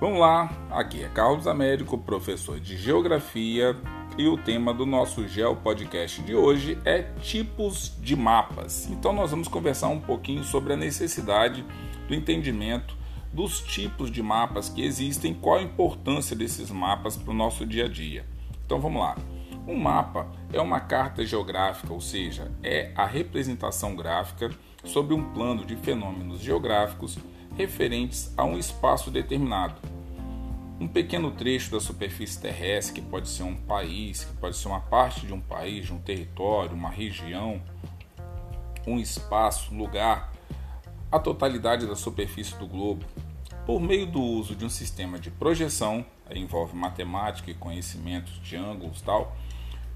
Vamos lá, aqui é Carlos Américo, professor de Geografia, e o tema do nosso Geo Podcast de hoje é tipos de mapas. Então nós vamos conversar um pouquinho sobre a necessidade do entendimento dos tipos de mapas que existem, qual a importância desses mapas para o nosso dia a dia. Então vamos lá. Um mapa é uma carta geográfica, ou seja, é a representação gráfica sobre um plano de fenômenos geográficos referentes a um espaço determinado. Um pequeno trecho da superfície terrestre, que pode ser um país, que pode ser uma parte de um país, de um território, uma região, um espaço, lugar, a totalidade da superfície do globo, por meio do uso de um sistema de projeção, envolve matemática e conhecimentos de ângulos tal,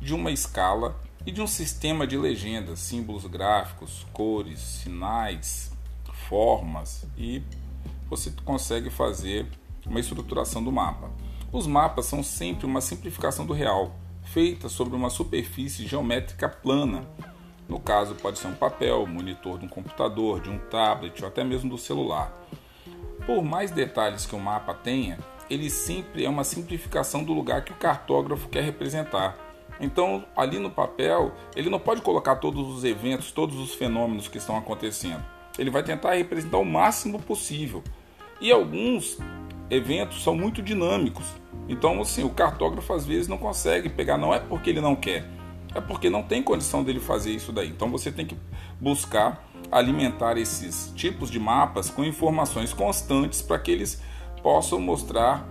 de uma escala e de um sistema de legendas, símbolos gráficos, cores, sinais, formas e você consegue fazer uma estruturação do mapa. Os mapas são sempre uma simplificação do real, feita sobre uma superfície geométrica plana. No caso, pode ser um papel, monitor de um computador, de um tablet ou até mesmo do celular. Por mais detalhes que o mapa tenha, ele sempre é uma simplificação do lugar que o cartógrafo quer representar. Então, ali no papel, ele não pode colocar todos os eventos, todos os fenômenos que estão acontecendo ele vai tentar representar o máximo possível. E alguns eventos são muito dinâmicos. Então, assim, o cartógrafo às vezes não consegue pegar, não é porque ele não quer, é porque não tem condição dele fazer isso daí. Então, você tem que buscar alimentar esses tipos de mapas com informações constantes para que eles possam mostrar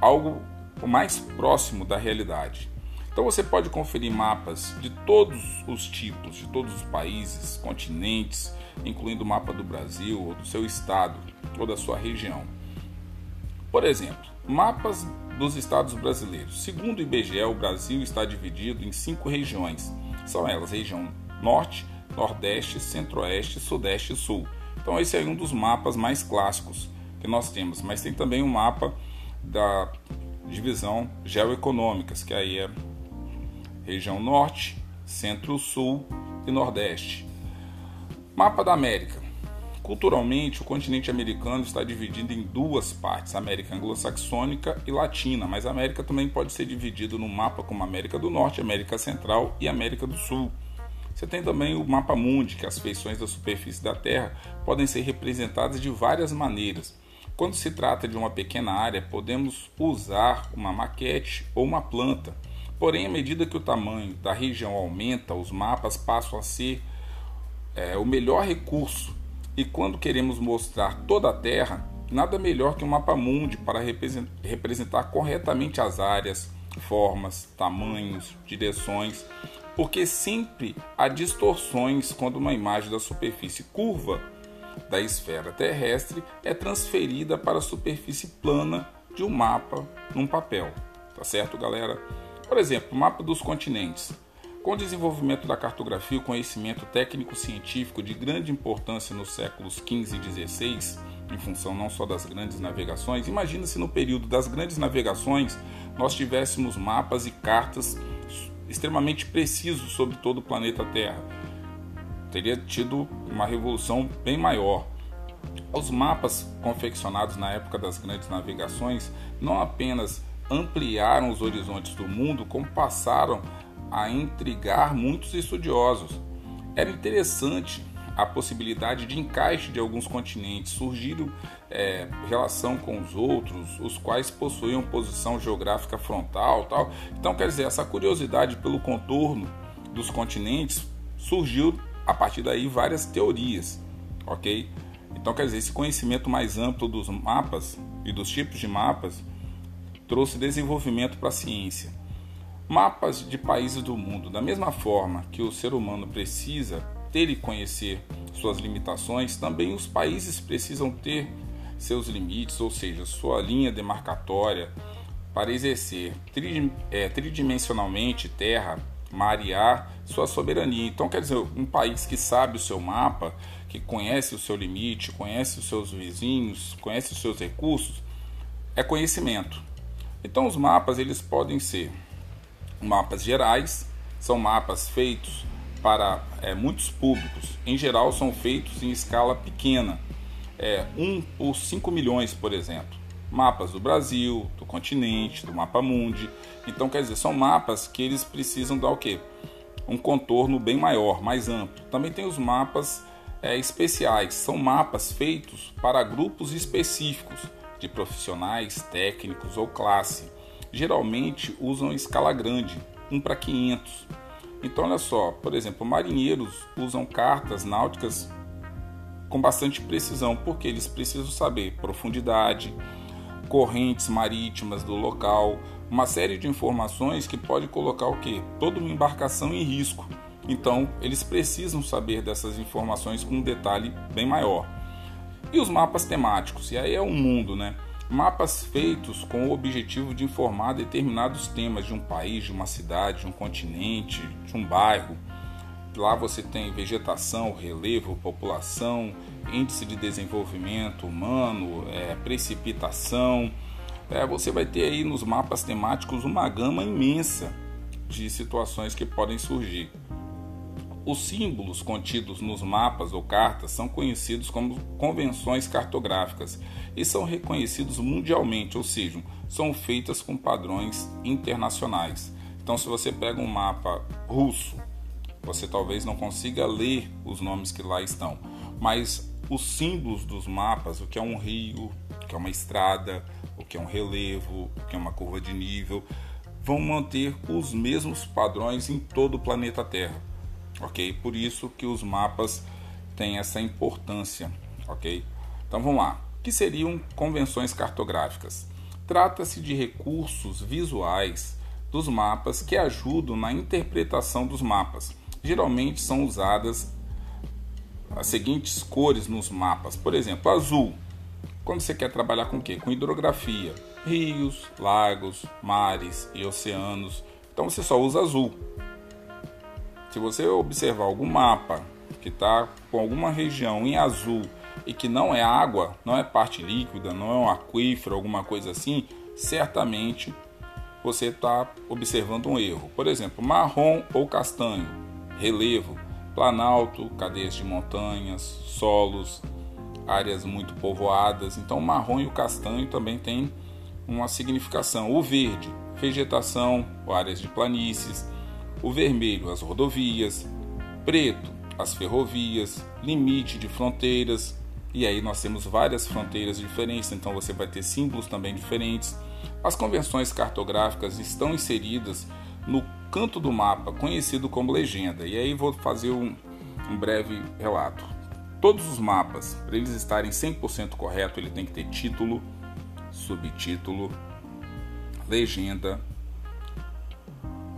algo mais próximo da realidade. Então você pode conferir mapas de todos os tipos, de todos os países, continentes, incluindo o mapa do Brasil ou do seu estado ou da sua região. Por exemplo, mapas dos estados brasileiros. Segundo o IBGE, o Brasil está dividido em cinco regiões. São elas: região Norte, Nordeste, Centro-Oeste, Sudeste e Sul. Então esse é um dos mapas mais clássicos que nós temos, mas tem também um mapa da divisão geoeconômicas, que aí é região norte, centro-sul e nordeste. Mapa da América. Culturalmente, o continente americano está dividido em duas partes, América anglo-saxônica e latina, mas a América também pode ser dividido no mapa como América do Norte, América Central e América do Sul. Você tem também o mapa mundi, que as feições da superfície da Terra podem ser representadas de várias maneiras. Quando se trata de uma pequena área, podemos usar uma maquete ou uma planta. Porém, à medida que o tamanho da região aumenta, os mapas passam a ser é, o melhor recurso. E quando queremos mostrar toda a Terra, nada melhor que um mapa mundi para representar corretamente as áreas, formas, tamanhos, direções, porque sempre há distorções quando uma imagem da superfície curva da esfera terrestre é transferida para a superfície plana de um mapa num papel. Tá certo, galera? Por exemplo, mapa dos continentes. Com o desenvolvimento da cartografia, o conhecimento técnico-científico de grande importância nos séculos XV e XVI, em função não só das grandes navegações, imagina se no período das grandes navegações nós tivéssemos mapas e cartas extremamente precisos sobre todo o planeta Terra. Teria tido uma revolução bem maior. Os mapas confeccionados na época das grandes navegações não apenas ampliaram os horizontes do mundo, como passaram a intrigar muitos estudiosos. Era interessante a possibilidade de encaixe de alguns continentes, surgiram é, relação com os outros, os quais possuíam posição geográfica frontal, tal. Então, quer dizer, essa curiosidade pelo contorno dos continentes surgiu a partir daí várias teorias, ok? Então, quer dizer, esse conhecimento mais amplo dos mapas e dos tipos de mapas trouxe desenvolvimento para a ciência. Mapas de países do mundo, da mesma forma que o ser humano precisa ter e conhecer suas limitações, também os países precisam ter seus limites, ou seja, sua linha demarcatória para exercer é, tridimensionalmente terra, mar e ar sua soberania. Então, quer dizer, um país que sabe o seu mapa, que conhece o seu limite, conhece os seus vizinhos, conhece os seus recursos, é conhecimento. Então os mapas eles podem ser mapas gerais, são mapas feitos para é, muitos públicos. Em geral são feitos em escala pequena, é, 1 por 5 milhões, por exemplo. mapas do Brasil, do continente, do mapa mundi. Então, quer dizer, são mapas que eles precisam dar o quê? Um contorno bem maior, mais amplo. Também tem os mapas é, especiais, são mapas feitos para grupos específicos de profissionais, técnicos ou classe. Geralmente usam escala grande, 1 para 500. Então, olha só, por exemplo, marinheiros usam cartas náuticas com bastante precisão, porque eles precisam saber profundidade, correntes marítimas do local, uma série de informações que pode colocar o que? Toda uma embarcação em risco. Então, eles precisam saber dessas informações com um detalhe bem maior. E os mapas temáticos? E aí é um mundo, né? Mapas feitos com o objetivo de informar determinados temas de um país, de uma cidade, de um continente, de um bairro. Lá você tem vegetação, relevo, população, índice de desenvolvimento humano, é, precipitação. É, você vai ter aí nos mapas temáticos uma gama imensa de situações que podem surgir. Os símbolos contidos nos mapas ou cartas são conhecidos como convenções cartográficas e são reconhecidos mundialmente, ou seja, são feitas com padrões internacionais. Então, se você pega um mapa russo, você talvez não consiga ler os nomes que lá estão, mas os símbolos dos mapas, o que é um rio, o que é uma estrada, o que é um relevo, o que é uma curva de nível, vão manter os mesmos padrões em todo o planeta Terra ok? Por isso que os mapas têm essa importância, ok? Então vamos lá. O que seriam convenções cartográficas? Trata-se de recursos visuais dos mapas que ajudam na interpretação dos mapas. Geralmente são usadas as seguintes cores nos mapas. Por exemplo, azul. Quando você quer trabalhar com o quê? Com hidrografia, rios, lagos, mares e oceanos. Então você só usa azul. Se você observar algum mapa que está com alguma região em azul e que não é água, não é parte líquida, não é um aquífero, alguma coisa assim, certamente você está observando um erro. Por exemplo, marrom ou castanho, relevo, planalto, cadeias de montanhas, solos, áreas muito povoadas. Então, o marrom e o castanho também têm uma significação. O verde, vegetação, áreas de planícies o vermelho as rodovias, preto as ferrovias, limite de fronteiras, e aí nós temos várias fronteiras diferentes, então você vai ter símbolos também diferentes. As convenções cartográficas estão inseridas no canto do mapa, conhecido como legenda, e aí vou fazer um, um breve relato. Todos os mapas, para eles estarem 100% correto, ele tem que ter título, subtítulo, legenda,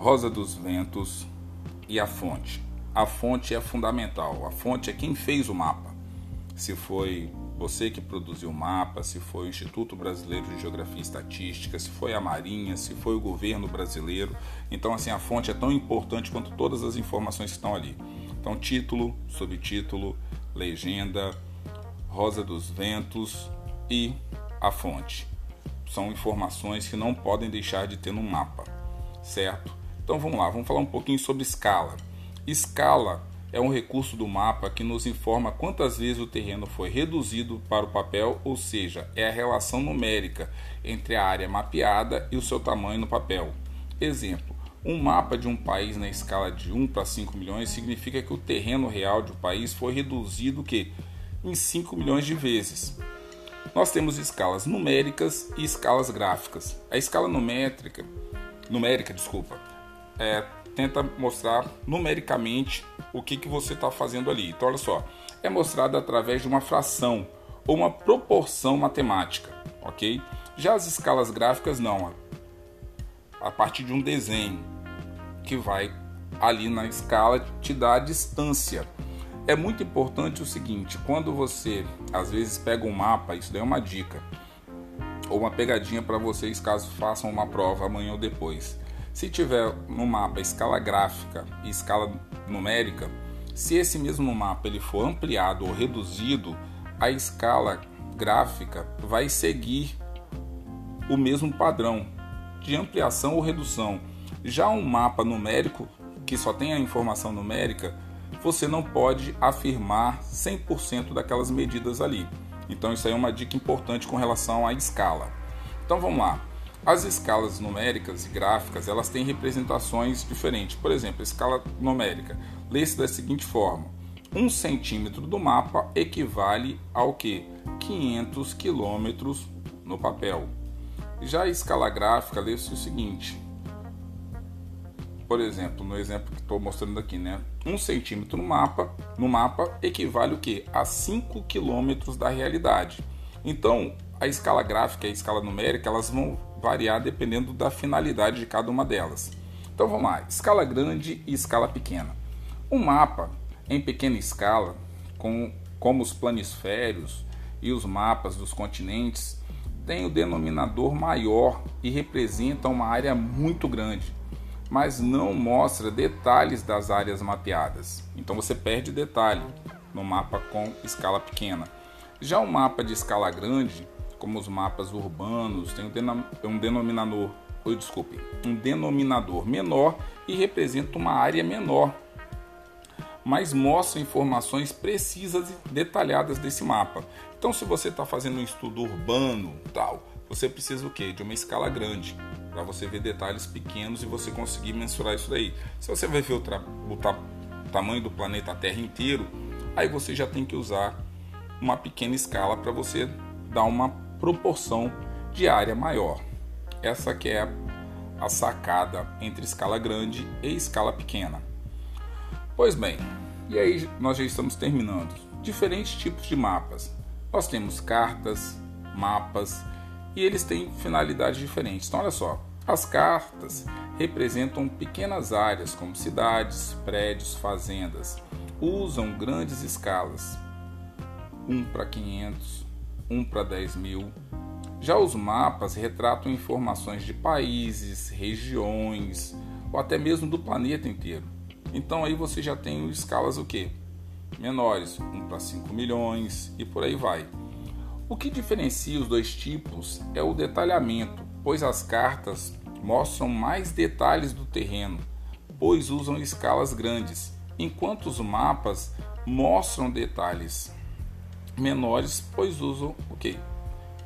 Rosa dos Ventos e a fonte. A fonte é fundamental. A fonte é quem fez o mapa. Se foi você que produziu o mapa, se foi o Instituto Brasileiro de Geografia e Estatística, se foi a Marinha, se foi o governo brasileiro. Então, assim, a fonte é tão importante quanto todas as informações que estão ali. Então, título, subtítulo, legenda, Rosa dos Ventos e a fonte. São informações que não podem deixar de ter no mapa, certo? Então vamos lá, vamos falar um pouquinho sobre escala. Escala é um recurso do mapa que nos informa quantas vezes o terreno foi reduzido para o papel, ou seja, é a relação numérica entre a área mapeada e o seu tamanho no papel. Exemplo: um mapa de um país na escala de 1 para 5 milhões significa que o terreno real de um país foi reduzido que em 5 milhões de vezes. Nós temos escalas numéricas e escalas gráficas. A escala numérica, numérica, desculpa, é, tenta mostrar numericamente o que, que você está fazendo ali. Então, olha só, é mostrado através de uma fração ou uma proporção matemática, ok? Já as escalas gráficas não, a partir de um desenho que vai ali na escala te dá a distância. É muito importante o seguinte, quando você às vezes pega um mapa, isso daí é uma dica ou uma pegadinha para vocês caso façam uma prova amanhã ou depois. Se tiver no mapa escala gráfica e escala numérica, se esse mesmo mapa ele for ampliado ou reduzido, a escala gráfica vai seguir o mesmo padrão de ampliação ou redução. Já um mapa numérico que só tem a informação numérica, você não pode afirmar 100% daquelas medidas ali. Então isso aí é uma dica importante com relação à escala. Então vamos lá. As escalas numéricas e gráficas elas têm representações diferentes. Por exemplo, a escala numérica lê-se da seguinte forma: 1 centímetro do mapa equivale ao que? 500 quilômetros no papel. Já a escala gráfica lê-se o seguinte: por exemplo, no exemplo que estou mostrando aqui, né? 1 centímetro no mapa, no mapa equivale o que? A 5 quilômetros da realidade. Então, a escala gráfica e a escala numérica elas vão variar dependendo da finalidade de cada uma delas. Então vamos lá, escala grande e escala pequena. Um mapa em pequena escala, com, como os planisférios e os mapas dos continentes, tem o denominador maior e representa uma área muito grande, mas não mostra detalhes das áreas mapeadas. Então você perde detalhe no mapa com escala pequena. Já o mapa de escala grande como os mapas urbanos, tem um denominador, oh, desculpe, um denominador menor e representa uma área menor, mas mostra informações precisas e detalhadas desse mapa. Então, se você está fazendo um estudo urbano, tal, você precisa o quê? De uma escala grande para você ver detalhes pequenos e você conseguir mensurar isso daí. Se você vai ver o, o ta tamanho do planeta Terra inteiro, aí você já tem que usar uma pequena escala para você dar uma proporção de área maior. Essa que é a sacada entre escala grande e escala pequena. Pois bem, e aí nós já estamos terminando. Diferentes tipos de mapas. Nós temos cartas, mapas e eles têm finalidades diferentes. Então olha só, as cartas representam pequenas áreas como cidades, prédios, fazendas. Usam grandes escalas, 1 para 500, 1 para 10 mil. Já os mapas retratam informações de países, regiões ou até mesmo do planeta inteiro. Então aí você já tem escalas o que? Menores, 1 para 5 milhões e por aí vai. O que diferencia os dois tipos é o detalhamento, pois as cartas mostram mais detalhes do terreno, pois usam escalas grandes, enquanto os mapas mostram detalhes menores, pois usam o que?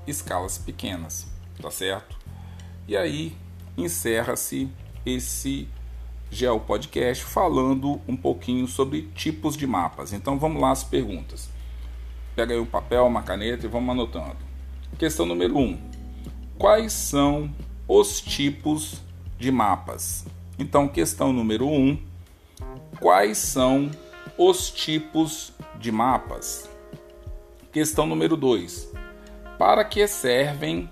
Escalas pequenas, tá certo? E aí encerra-se esse Geo Podcast falando um pouquinho sobre tipos de mapas. Então vamos lá as perguntas. Pega aí um papel, uma caneta e vamos anotando. Questão número 1. Um, quais são os tipos de mapas? Então, questão número 1. Um, quais são os tipos de mapas? Questão número 2. Para que servem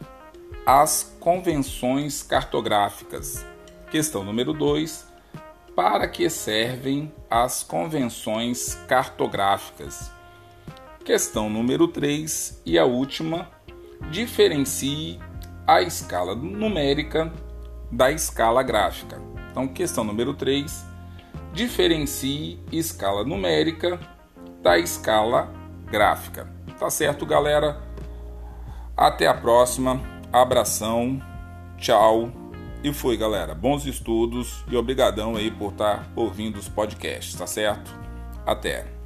as convenções cartográficas? Questão número 2. Para que servem as convenções cartográficas? Questão número 3 e a última. Diferencie a escala numérica da escala gráfica. Então, questão número 3. Diferencie escala numérica da escala gráfica. Tá certo, galera? Até a próxima. Abração. Tchau. E foi, galera. Bons estudos e obrigadão aí por estar tá ouvindo os podcasts, tá certo? Até.